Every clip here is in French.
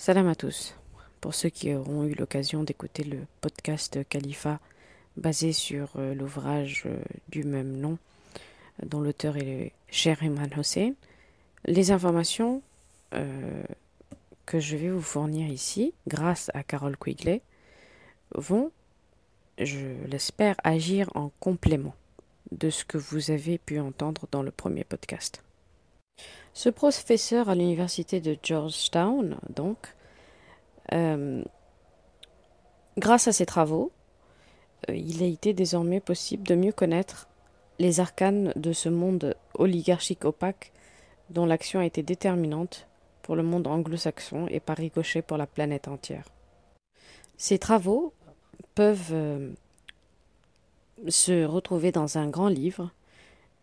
Salam à tous. Pour ceux qui auront eu l'occasion d'écouter le podcast Khalifa basé sur euh, l'ouvrage euh, du même nom, dont l'auteur est Cher Iman Hossein, les informations euh, que je vais vous fournir ici, grâce à Carole Quigley, vont, je l'espère, agir en complément de ce que vous avez pu entendre dans le premier podcast. Ce professeur à l'université de Georgetown, donc, euh, grâce à ses travaux, euh, il a été désormais possible de mieux connaître les arcanes de ce monde oligarchique opaque dont l'action a été déterminante pour le monde anglo-saxon et par ricochet pour la planète entière. Ces travaux peuvent euh, se retrouver dans un grand livre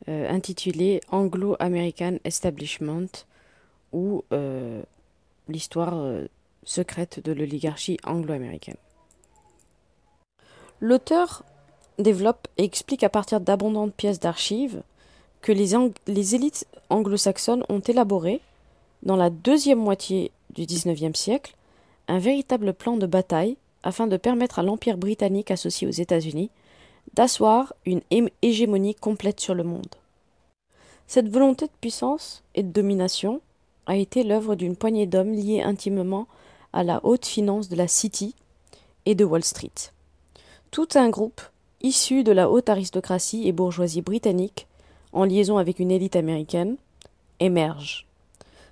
euh, intitulé Anglo-American Establishment ou euh, l'histoire euh, secrète de l'oligarchie anglo-américaine. L'auteur développe et explique à partir d'abondantes pièces d'archives que les, les élites anglo-saxonnes ont élaboré, dans la deuxième moitié du XIXe siècle, un véritable plan de bataille afin de permettre à l'Empire britannique associé aux États-Unis d'asseoir une hégémonie complète sur le monde. Cette volonté de puissance et de domination a été l'œuvre d'une poignée d'hommes liés intimement à la haute finance de la City et de Wall Street. Tout un groupe issu de la haute aristocratie et bourgeoisie britannique, en liaison avec une élite américaine, émerge.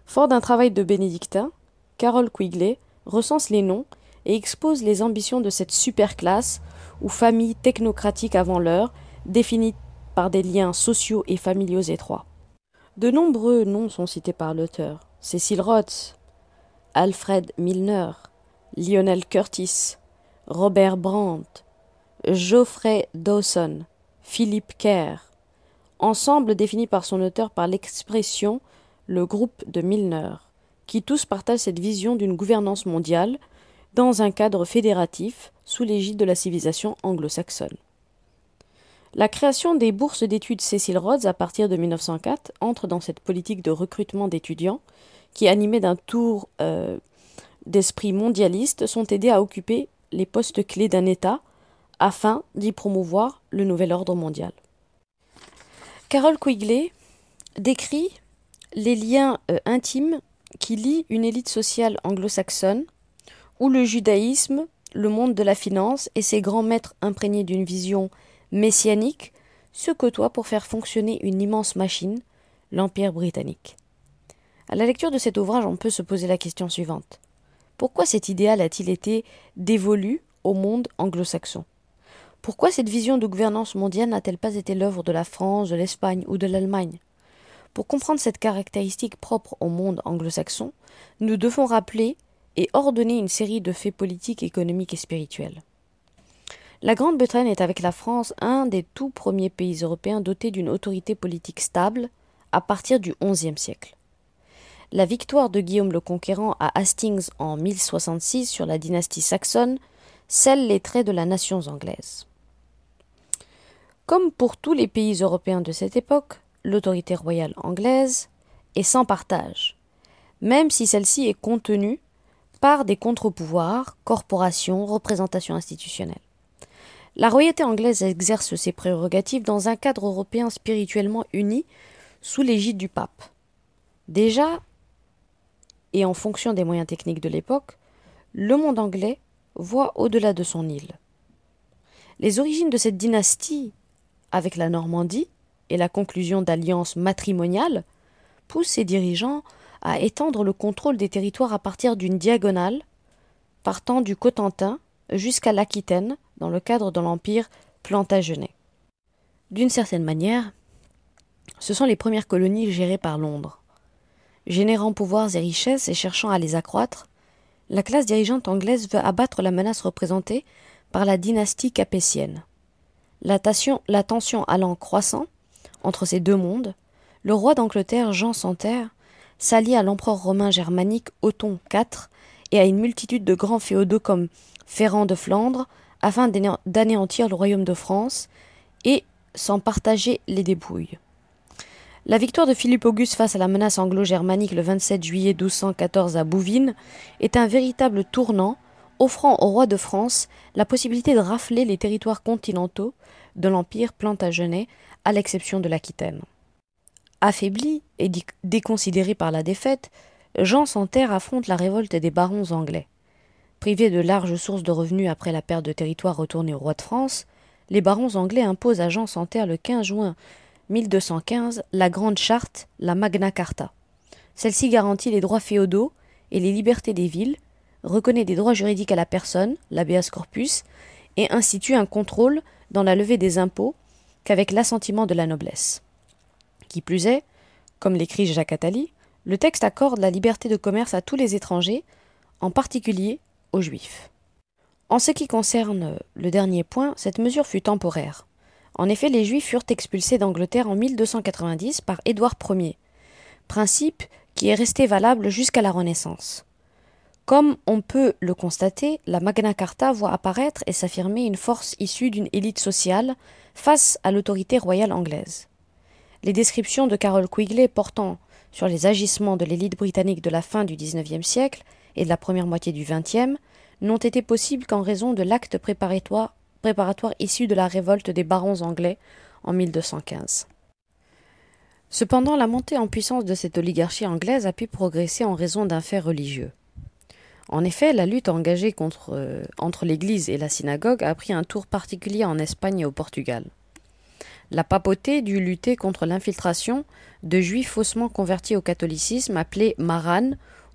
Fort d'un travail de bénédictin, Carol Quigley recense les noms et expose les ambitions de cette superclasse ou famille technocratique avant l'heure, définie par des liens sociaux et familiaux étroits. De nombreux noms sont cités par l'auteur. Cecil Rhodes, Alfred Milner, Lionel Curtis, Robert Brandt, Geoffrey Dawson, Philip Kerr, ensemble défini par son auteur par l'expression le groupe de Milner, qui tous partagent cette vision d'une gouvernance mondiale dans un cadre fédératif sous l'égide de la civilisation anglo-saxonne. La création des bourses d'études Cecil Rhodes à partir de 1904 entre dans cette politique de recrutement d'étudiants qui, animés d'un tour euh, d'esprit mondialiste, sont aidés à occuper les postes clés d'un État afin d'y promouvoir le nouvel ordre mondial. Carol Quigley décrit les liens euh, intimes qui lient une élite sociale anglo-saxonne où le judaïsme, le monde de la finance et ses grands maîtres imprégnés d'une vision messianique se côtoient pour faire fonctionner une immense machine, l'Empire britannique. À la lecture de cet ouvrage, on peut se poser la question suivante. Pourquoi cet idéal a-t-il été dévolu au monde anglo-saxon? Pourquoi cette vision de gouvernance mondiale n'a-t-elle pas été l'œuvre de la France, de l'Espagne ou de l'Allemagne? Pour comprendre cette caractéristique propre au monde anglo-saxon, nous devons rappeler et ordonner une série de faits politiques, économiques et spirituels. La Grande-Bretagne est avec la France un des tout premiers pays européens dotés d'une autorité politique stable à partir du XIe siècle. La victoire de Guillaume le Conquérant à Hastings en 1066 sur la dynastie saxonne scelle les traits de la nation anglaise. Comme pour tous les pays européens de cette époque, l'autorité royale anglaise est sans partage, même si celle-ci est contenue des contre-pouvoirs, corporations, représentations institutionnelles. La royauté anglaise exerce ses prérogatives dans un cadre européen spirituellement uni sous l'égide du pape. Déjà, et en fonction des moyens techniques de l'époque, le monde anglais voit au-delà de son île. Les origines de cette dynastie, avec la Normandie et la conclusion d'alliances matrimoniales, poussent ses dirigeants à étendre le contrôle des territoires à partir d'une diagonale partant du Cotentin jusqu'à l'Aquitaine dans le cadre de l'Empire plantagenet. D'une certaine manière, ce sont les premières colonies gérées par Londres. Générant pouvoirs et richesses et cherchant à les accroître, la classe dirigeante anglaise veut abattre la menace représentée par la dynastie capétienne. La tension, la tension allant croissant entre ces deux mondes, le roi d'Angleterre Jean Santerre s'allie à l'empereur romain germanique Othon IV et à une multitude de grands féodaux comme Ferrand de Flandre, afin d'anéantir le royaume de France et s'en partager les dépouilles. La victoire de Philippe Auguste face à la menace anglo-germanique le 27 juillet 1214 à Bouvines est un véritable tournant offrant au roi de France la possibilité de rafler les territoires continentaux de l'Empire plantagenet, à l'exception de l'Aquitaine. Affaibli et déconsidéré par la défaite, Jean sans terre affronte la révolte des barons anglais. Privés de larges sources de revenus après la perte de territoire retournée au roi de France, les barons anglais imposent à Jean sans terre le 15 juin 1215 la Grande Charte, la Magna Carta. Celle-ci garantit les droits féodaux et les libertés des villes, reconnaît des droits juridiques à la personne, l'habeas corpus, et institue un contrôle dans la levée des impôts qu'avec l'assentiment de la noblesse. Qui plus est, comme l'écrit Jacques Attali, le texte accorde la liberté de commerce à tous les étrangers, en particulier aux juifs. En ce qui concerne le dernier point, cette mesure fut temporaire. En effet, les Juifs furent expulsés d'Angleterre en 1290 par Édouard Ier, principe qui est resté valable jusqu'à la Renaissance. Comme on peut le constater, la Magna Carta voit apparaître et s'affirmer une force issue d'une élite sociale face à l'autorité royale anglaise. Les descriptions de Carol Quigley portant sur les agissements de l'élite britannique de la fin du XIXe siècle et de la première moitié du XXe n'ont été possibles qu'en raison de l'acte préparatoire issu de la révolte des barons anglais en 1215. Cependant, la montée en puissance de cette oligarchie anglaise a pu progresser en raison d'un fait religieux. En effet, la lutte engagée euh, entre l'Église et la synagogue a pris un tour particulier en Espagne et au Portugal. La papauté dut lutter contre l'infiltration de juifs faussement convertis au catholicisme appelés maran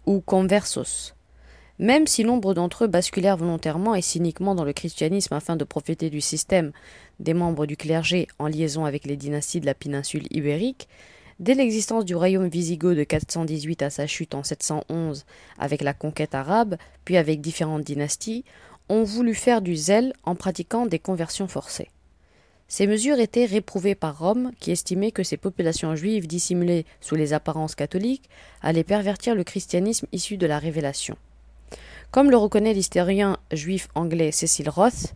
ou conversos, même si nombre d'entre eux basculèrent volontairement et cyniquement dans le christianisme afin de profiter du système des membres du clergé en liaison avec les dynasties de la péninsule ibérique, dès l'existence du royaume wisigoth de 418 à sa chute en 711 avec la conquête arabe, puis avec différentes dynasties, ont voulu faire du zèle en pratiquant des conversions forcées. Ces mesures étaient réprouvées par Rome, qui estimait que ces populations juives dissimulées sous les apparences catholiques allaient pervertir le christianisme issu de la révélation. Comme le reconnaît l'historien juif anglais Cecil Roth,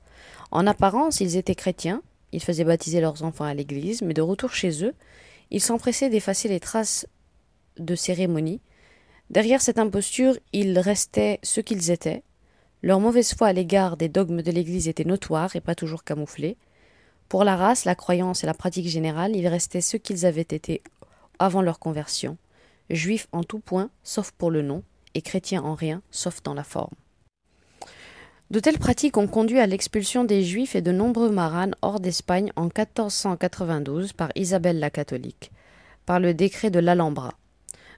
en apparence ils étaient chrétiens, ils faisaient baptiser leurs enfants à l'église, mais de retour chez eux, ils s'empressaient d'effacer les traces de cérémonie. Derrière cette imposture, ils restaient ce qu'ils étaient. Leur mauvaise foi à l'égard des dogmes de l'Église était notoire et pas toujours camouflée. Pour la race, la croyance et la pratique générale, ils restaient ce qu'ils avaient été avant leur conversion, juifs en tout point, sauf pour le nom, et chrétien en rien, sauf dans la forme. De telles pratiques ont conduit à l'expulsion des Juifs et de nombreux maranes hors d'Espagne en 1492 par Isabelle la catholique, par le décret de l'Alhambra.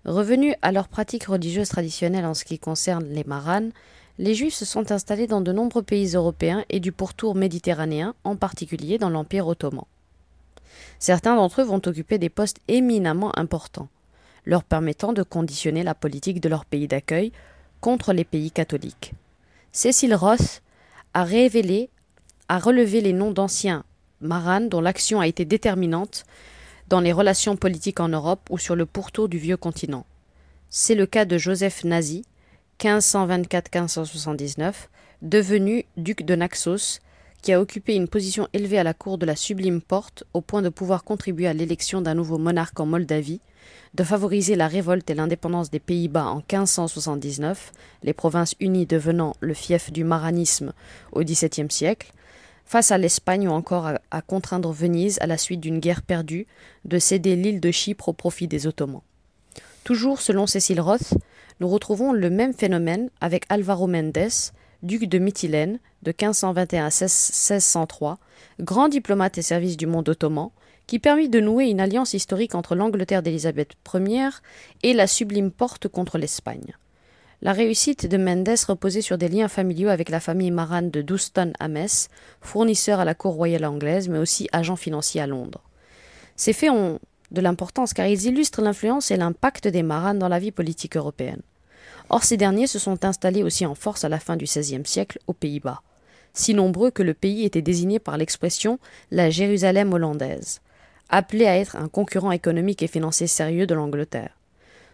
Revenus à leurs pratiques religieuses traditionnelles en ce qui concerne les maranes, les Juifs se sont installés dans de nombreux pays européens et du pourtour méditerranéen, en particulier dans l'Empire ottoman. Certains d'entre eux vont occuper des postes éminemment importants leur permettant de conditionner la politique de leur pays d'accueil contre les pays catholiques. Cécile Ross a révélé, a relevé les noms d'anciens maranes dont l'action a été déterminante dans les relations politiques en Europe ou sur le pourtour du vieux continent. C'est le cas de Joseph Nazi, 1524-1579, devenu duc de Naxos, qui a occupé une position élevée à la cour de la Sublime Porte au point de pouvoir contribuer à l'élection d'un nouveau monarque en Moldavie, de favoriser la révolte et l'indépendance des Pays-Bas en 1579, les provinces unies devenant le fief du maranisme au XVIIe siècle, face à l'Espagne ou encore à, à, contraindre Venise, à la suite d'une guerre perdue, de céder l'île de Chypre au profit des Ottomans. Toujours selon Cécile Roth, nous retrouvons le même phénomène avec Alvaro Mendes, duc de Mytilène, de 1521 à 1603, grand diplomate et service du monde ottoman, qui permit de nouer une alliance historique entre l'Angleterre d'Élisabeth Ier et la sublime porte contre l'Espagne. La réussite de Mendes reposait sur des liens familiaux avec la famille marane de Douston à Metz, fournisseur à la cour royale anglaise, mais aussi agent financier à Londres. Ces faits ont de l'importance car ils illustrent l'influence et l'impact des maranes dans la vie politique européenne. Or, ces derniers se sont installés aussi en force à la fin du XVIe siècle aux Pays-Bas, si nombreux que le pays était désigné par l'expression la Jérusalem hollandaise, appelé à être un concurrent économique et financier sérieux de l'Angleterre.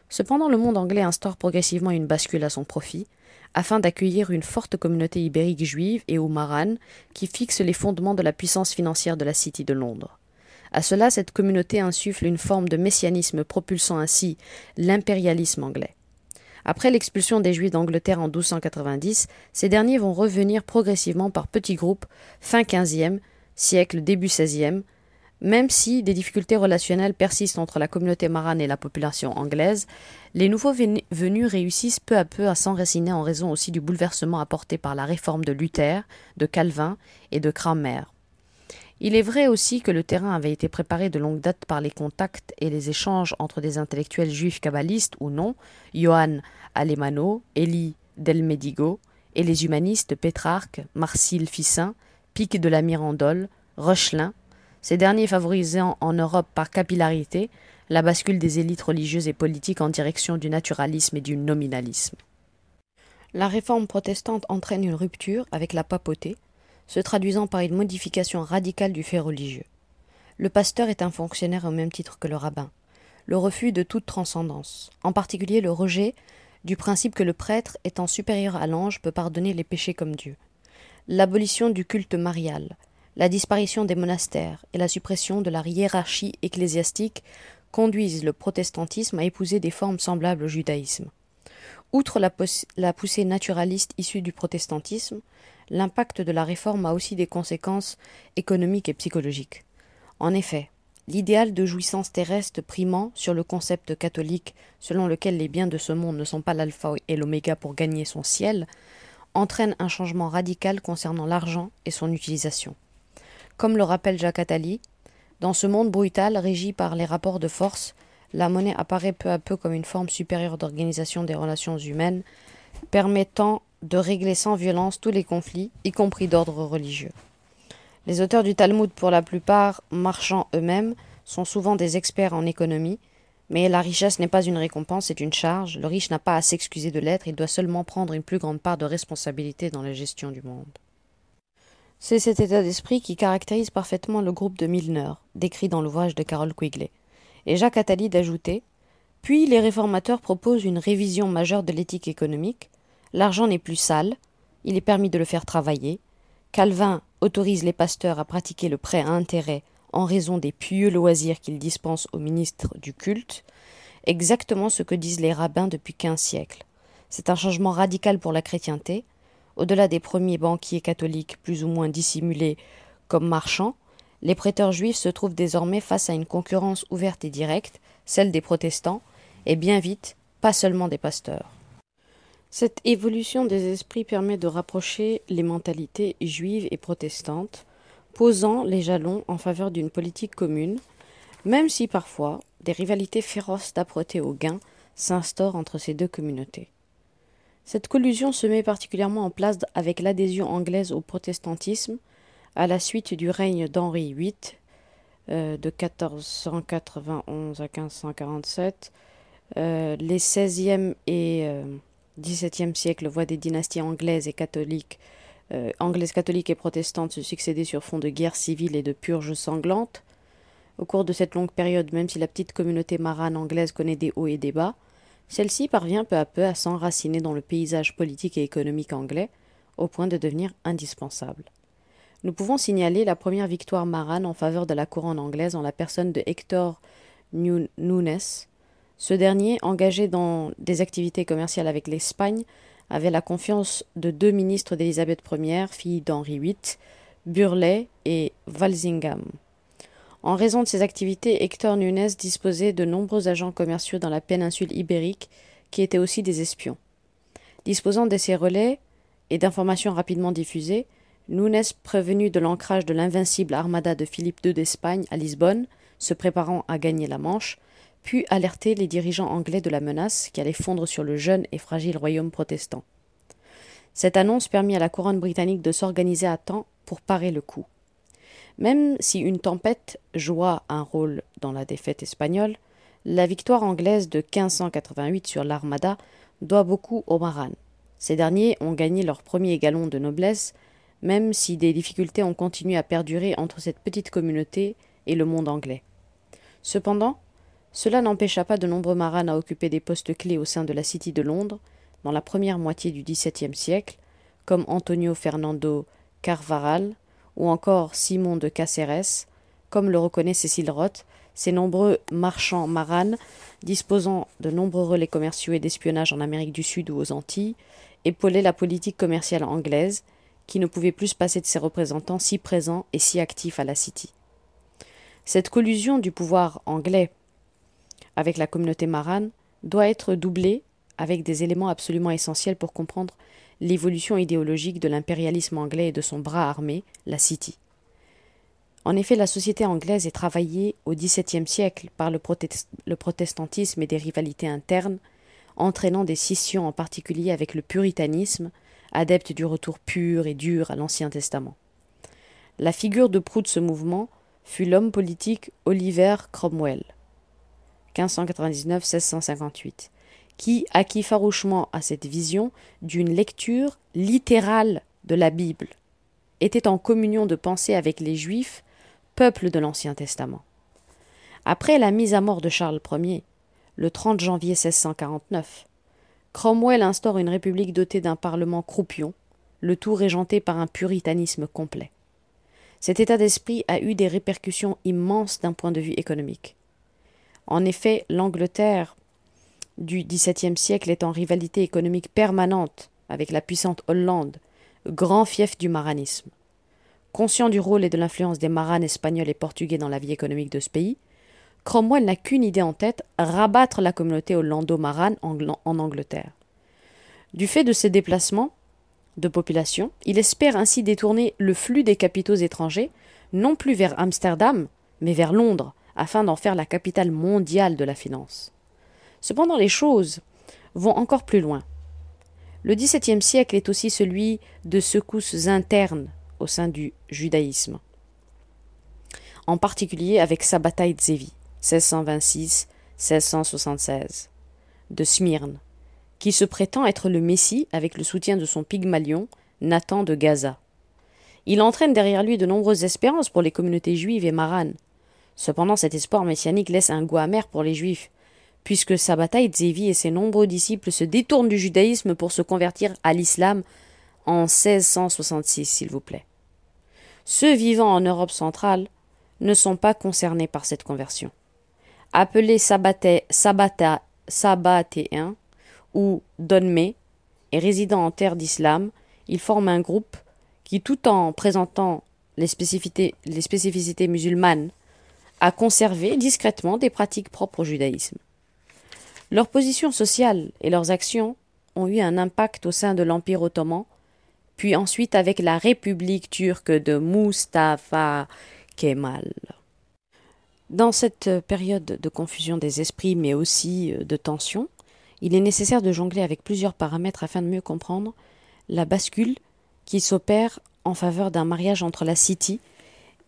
Cependant, le monde anglais instaure progressivement une bascule à son profit, afin d'accueillir une forte communauté ibérique juive et oumarane qui fixe les fondements de la puissance financière de la City de Londres. À cela, cette communauté insuffle une forme de messianisme propulsant ainsi l'impérialisme anglais. Après l'expulsion des Juifs d'Angleterre en 1290, ces derniers vont revenir progressivement par petits groupes fin XVe siècle, début XVIe, même si des difficultés relationnelles persistent entre la communauté marane et la population anglaise, les nouveaux venus réussissent peu à peu à s'enraciner en raison aussi du bouleversement apporté par la réforme de Luther, de Calvin et de Cranmer. Il est vrai aussi que le terrain avait été préparé de longue date par les contacts et les échanges entre des intellectuels juifs kabbalistes ou non, Johann Alemano, Elie Del Medigo, et les humanistes Pétrarque, Marcille Fissin, Pic de la Mirandole, Rochelin, ces derniers favorisant en Europe par capillarité la bascule des élites religieuses et politiques en direction du naturalisme et du nominalisme. La réforme protestante entraîne une rupture avec la papauté, se traduisant par une modification radicale du fait religieux. Le pasteur est un fonctionnaire au même titre que le rabbin. Le refus de toute transcendance, en particulier le rejet du principe que le prêtre, étant supérieur à l'ange, peut pardonner les péchés comme Dieu. L'abolition du culte marial, la disparition des monastères et la suppression de la hiérarchie ecclésiastique conduisent le protestantisme à épouser des formes semblables au judaïsme. Outre la, poussée naturaliste issue du protestantisme, l'impact de la réforme a aussi des conséquences économiques et psychologiques. En effet, l'idéal de jouissance terrestre primant sur le concept catholique selon lequel les biens de ce monde ne sont pas l'alpha et l'oméga pour gagner son ciel, entraîne un changement radical concernant l'argent et son utilisation. Comme le rappelle Jacques Attali, dans ce monde brutal régi par les rapports de force, la monnaie apparaît peu à peu comme une forme supérieure d'organisation des relations humaines, permettant de régler sans violence tous les conflits, y compris d'ordre religieux. Les auteurs du Talmud, pour la plupart marchands eux-mêmes, sont souvent des experts en économie, mais la richesse n'est pas une récompense, c'est une charge. Le riche n'a pas à s'excuser de l'être, il doit seulement prendre une plus grande part de responsabilité dans la gestion du monde. C'est cet état d'esprit qui caractérise parfaitement le groupe de Milner, décrit dans l'ouvrage de Carol Quigley. Et Jacques Attali d'ajouter Puis les réformateurs proposent une révision majeure de l'éthique économique, L'argent n'est plus sale, il est permis de le faire travailler. Calvin autorise les pasteurs à pratiquer le prêt à intérêt en raison des pieux loisirs qu'ils dispensent aux ministres du culte, exactement ce que disent les rabbins depuis quinze siècles. C'est un changement radical pour la chrétienté. Au-delà des premiers banquiers catholiques plus ou moins dissimulés comme marchands, les prêteurs juifs se trouvent désormais face à une concurrence ouverte et directe, celle des protestants, et bien vite, pas seulement des pasteurs. Cette évolution des esprits permet de rapprocher les mentalités juives et protestantes, posant les jalons en faveur d'une politique commune, même si parfois des rivalités féroces d'âpreté au gain s'instaurent entre ces deux communautés. Cette collusion se met particulièrement en place avec l'adhésion anglaise au protestantisme à la suite du règne d'Henri VIII euh, de 1491 à 1547. Euh, les 16e et euh, XVIIe siècle voit des dynasties anglaises et catholiques, euh, anglaises catholiques et protestantes se succéder sur fond de guerres civiles et de purges sanglantes. Au cours de cette longue période, même si la petite communauté marane anglaise connaît des hauts et des bas, celle-ci parvient peu à peu à s'enraciner dans le paysage politique et économique anglais, au point de devenir indispensable. Nous pouvons signaler la première victoire marane en faveur de la couronne anglaise en la personne de Hector Nunes, ce dernier, engagé dans des activités commerciales avec l'Espagne, avait la confiance de deux ministres d'Élisabeth Ier, fille d'Henri VIII, Burleigh et Walsingham. En raison de ses activités, Hector Nunes disposait de nombreux agents commerciaux dans la péninsule ibérique qui étaient aussi des espions. Disposant de ces relais et d'informations rapidement diffusées, Nunes, prévenu de l'ancrage de l'invincible armada de Philippe II d'Espagne à Lisbonne, se préparant à gagner la Manche, puis alerter les dirigeants anglais de la menace qui allait fondre sur le jeune et fragile royaume protestant. Cette annonce permit à la couronne britannique de s'organiser à temps pour parer le coup. Même si une tempête joua un rôle dans la défaite espagnole, la victoire anglaise de 1588 sur l'Armada doit beaucoup aux Maranes. Ces derniers ont gagné leur premier égalon de noblesse, même si des difficultés ont continué à perdurer entre cette petite communauté et le monde anglais. Cependant, cela n'empêcha pas de nombreux marins à occuper des postes clés au sein de la City de Londres dans la première moitié du XVIIe siècle, comme Antonio Fernando Carvaral ou encore Simon de Caceres, comme le reconnaît Cécile Roth, ces nombreux marchands maranes, disposant de nombreux relais commerciaux et d'espionnage en Amérique du Sud ou aux Antilles, épaulaient la politique commerciale anglaise, qui ne pouvait plus se passer de ses représentants si présents et si actifs à la City. Cette collusion du pouvoir anglais avec la communauté marane doit être doublée avec des éléments absolument essentiels pour comprendre l'évolution idéologique de l'impérialisme anglais et de son bras armé, la City. En effet, la société anglaise est travaillée au XVIIe siècle par le, le, protestantisme et des rivalités internes, entraînant des scissions en particulier avec le puritanisme, adepte du retour pur et dur à l'Ancien Testament. La figure de proue de ce mouvement fut l'homme politique Oliver Cromwell, 1599-1658, qui acquit farouchement à cette vision d'une lecture littérale de la Bible, était en communion de pensée avec les Juifs, peuple de l'Ancien Testament. Après la mise à mort de Charles Ier, le 30 janvier 1649, Cromwell instaure une république dotée d'un parlement croupion, le tout régenté par un puritanisme complet. Cet état d'esprit a eu des répercussions immenses d'un point de vue économique. En effet, l'Angleterre du XVIIe siècle est en rivalité économique permanente avec la puissante Hollande, grand fief du maranisme. Conscient du rôle et de l'influence des maranes espagnols et portugais dans la vie économique de ce pays, Cromwell n'a qu'une idée en tête rabattre la communauté hollando-marane en Angleterre. Du fait de ses déplacements de population, il espère ainsi détourner le flux des capitaux étrangers, non plus vers Amsterdam, mais vers Londres, afin d'en faire la capitale mondiale de la finance. Cependant, les choses vont encore plus loin. Le XVIIe siècle est aussi celui de secousses internes au sein du judaïsme, en particulier avec sa bataille de Zévi, 1626-1676, de Smyrne, qui se prétend être le Messie avec le soutien de son Pygmalion, Nathan de Gaza. Il entraîne derrière lui de nombreuses espérances pour les communautés juives et maranes. Cependant, cet espoir messianique laisse un goût amer pour les juifs, puisque sa bataille et ses nombreux disciples se détournent du judaïsme pour se convertir à l'islam en 1666, s'il vous plaît. Ceux vivant en Europe centrale ne sont pas concernés par cette conversion. Appelés sabbatéens ou donmé et résidant en terre d'islam, ils forment un groupe qui, tout en présentant les spécificités musulmanes, a conservé discrètement des pratiques propres au judaïsme. Leur position sociale et leurs actions ont eu un impact au sein de l'Empire ottoman, puis ensuite avec la République turque de Mustafa Kemal. Dans cette période de confusion des esprits, mais aussi de tension, il est nécessaire de jongler avec plusieurs paramètres afin de mieux comprendre la bascule qui s'opère en faveur d'un mariage entre la City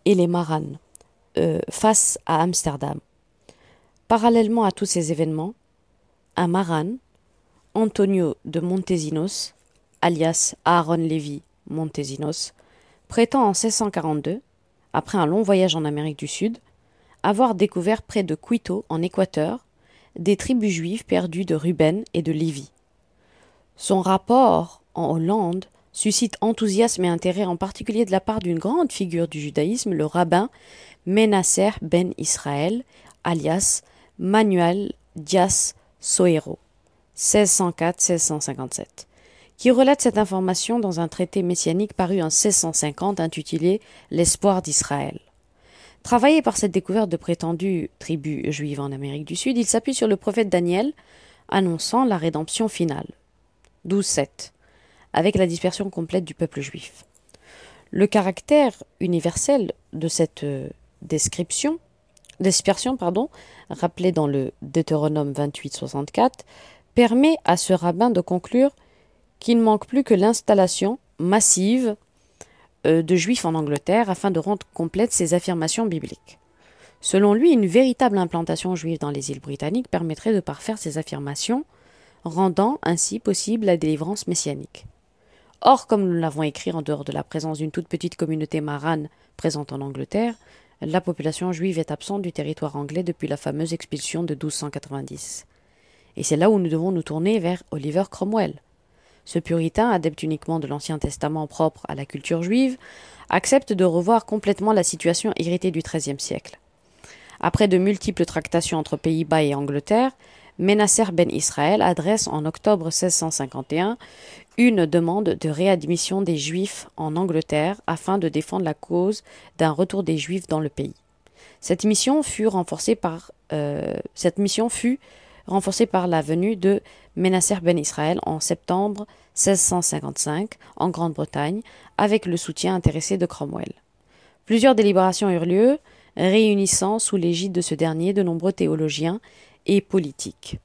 et les Maranes euh, face à Amsterdam. Parallèlement à tous ces événements, un Maran, Antonio de Montesinos, alias Aaron Levy Montesinos, prétend en 1642, après un long voyage en Amérique du Sud, avoir découvert près de Quito, en Équateur, des tribus juives perdues de Ruben et de Lévi. Son rapport en Hollande suscite enthousiasme et intérêt en particulier de la part d'une grande figure du judaïsme, le rabbin Menasser ben Israël, alias Manuel Dias Soero, 1604-1657, qui relate cette information dans un traité messianique paru en 1650 intitulé L'espoir d'Israël. Travaillé par cette découverte de prétendues tribus juives en Amérique du Sud, il s'appuie sur le prophète Daniel, annonçant la rédemption finale. 12.7. Avec la dispersion complète du peuple juif. Le caractère universel de cette euh, description dispersion, pardon, rappelée dans le Deutéronome 28-64, permet à ce rabbin de conclure qu'il ne manque plus que l'installation massive euh, de juifs en Angleterre afin de rendre complètes ces affirmations bibliques. Selon lui, une véritable implantation juive dans les îles britanniques permettrait de parfaire ces affirmations, rendant ainsi possible la délivrance messianique. Or, comme nous l'avons écrit en dehors de la présence d'une toute petite communauté marane présente en Angleterre, la population juive est absente du territoire anglais depuis la fameuse expulsion de 1290. Et c'est là où nous devons nous tourner vers Oliver Cromwell. Ce puritain, adepte uniquement de l'Ancien Testament propre à la culture juive, accepte de revoir complètement la situation héritée du XIIIe siècle. Après de multiples tractations entre Pays-Bas et Angleterre, Menasser ben Israël adresse en octobre 1651 une demande de réadmission des Juifs en Angleterre afin de défendre la cause d'un retour des Juifs dans le pays. Cette mission fut renforcée par, euh, cette mission fut renforcée par la venue de Menasser ben Israël en septembre 1655 en Grande-Bretagne avec le soutien intéressé de Cromwell. Plusieurs délibérations eurent lieu, réunissant sous l'égide de ce dernier de nombreux théologiens et politiques.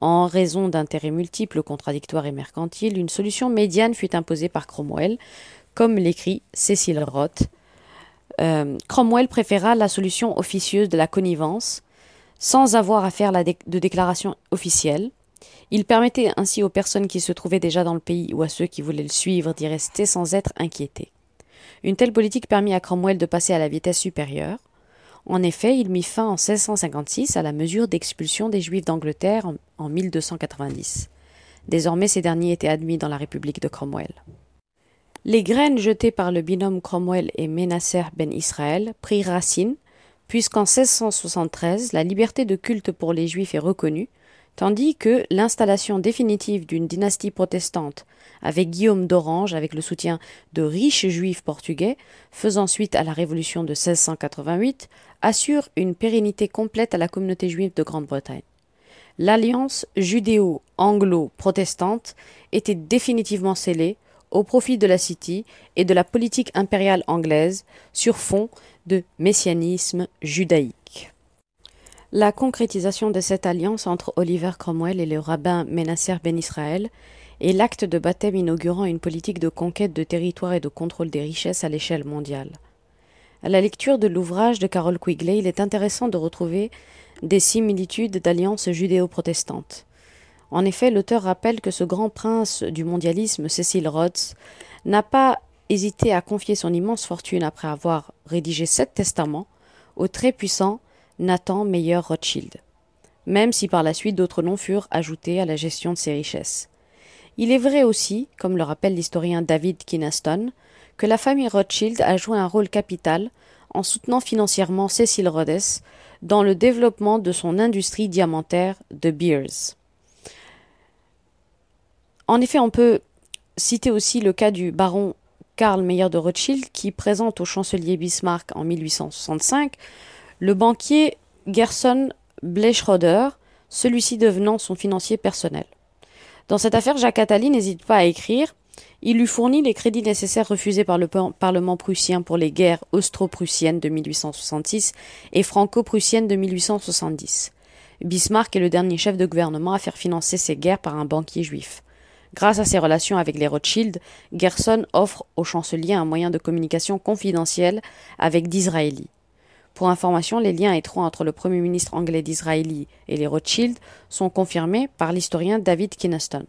En raison d'intérêts multiples, contradictoires et mercantiles, une solution médiane fut imposée par Cromwell, comme l'écrit Cécile Roth. Euh, Cromwell préféra la solution officieuse de la connivence, sans avoir à faire de déclaration officielle. Il permettait ainsi aux personnes qui se trouvaient déjà dans le pays ou à ceux qui voulaient le suivre d'y rester sans être inquiétés. Une telle politique permit à Cromwell de passer à la vitesse supérieure. En effet, il mit fin en 1656 à la mesure d'expulsion des Juifs d'Angleterre en 1290. Désormais, ces derniers étaient admis dans la République de Cromwell. Les graines jetées par le binôme Cromwell et Menasser ben Israël prirent racine, puisqu'en 1673 la liberté de culte pour les Juifs est reconnue, tandis que l'installation définitive d'une dynastie protestante avec Guillaume d'Orange avec le soutien de riches juifs portugais, faisant suite à la révolution de 1688, assure une pérennité complète à la communauté juive de Grande-Bretagne. L'alliance judéo-anglo-protestante était définitivement scellée au profit de la City et de la politique impériale anglaise sur fond de messianisme judaïque. La concrétisation de cette alliance entre Oliver Cromwell et le rabbin Menasser Ben Israël est l'acte de baptême inaugurant une politique de conquête de territoire et de contrôle des richesses à l'échelle mondiale. À la lecture de l'ouvrage de Carol Quigley, il est intéressant de retrouver des similitudes d'alliances judéo-protestantes. En effet, l'auteur rappelle que ce grand prince du mondialisme, Cecil Rhodes, n'a pas hésité à confier son immense fortune après avoir rédigé sept testaments au très puissant Nathan Meyer Rothschild, même si par la suite d'autres noms furent ajoutés à la gestion de ses richesses. Il est vrai aussi, comme le rappelle l'historien David Kinaston, que la famille Rothschild a joué un rôle capital en soutenant financièrement Cecil Rhodes dans le développement de son industrie diamantaire de Beers. En effet, on peut citer aussi le cas du baron Karl Meyer de Rothschild qui présente au chancelier Bismarck en 1865 le banquier Gerson Blechroder, celui-ci devenant son financier personnel. Dans cette affaire, Jacques Attali n'hésite pas à écrire il lui fournit les crédits nécessaires refusés par le Parlement prussien pour les guerres austro-prussiennes de 1866 et franco-prussiennes de 1870. Bismarck est le dernier chef de gouvernement à faire financer ces guerres par un banquier juif. Grâce à ses relations avec les Rothschild, Gerson offre au chancelier un moyen de communication confidentiel avec d'Israéli. Pour information, les liens étroits entre le premier ministre anglais d'Israël et les Rothschild sont confirmés par l'historien David Kinaston.